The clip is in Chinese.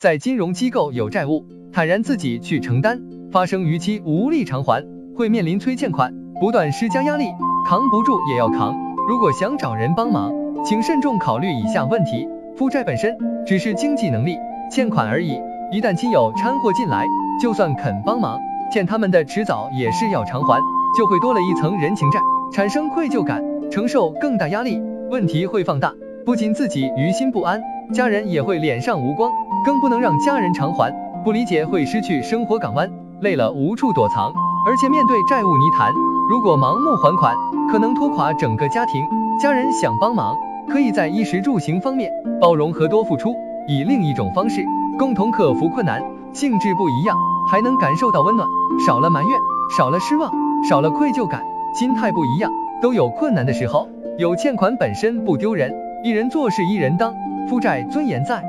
在金融机构有债务，坦然自己去承担，发生逾期无力偿还，会面临催欠款，不断施加压力，扛不住也要扛。如果想找人帮忙，请慎重考虑以下问题：负债本身只是经济能力欠款而已，一旦亲友掺和进来，就算肯帮忙，欠他们的迟早也是要偿还，就会多了一层人情债，产生愧疚感，承受更大压力，问题会放大，不仅自己于心不安，家人也会脸上无光，更不能让家人偿还，不理解会失去生活港湾，累了无处躲藏，而且面对债务泥潭，如果盲目还款，可能拖垮整个家庭。家人想帮忙。可以在衣食住行方面包容和多付出，以另一种方式共同克服困难。性质不一样，还能感受到温暖，少了埋怨，少了失望，少了愧疚感。心态不一样，都有困难的时候。有欠款本身不丢人，一人做事一人当，夫债尊严在。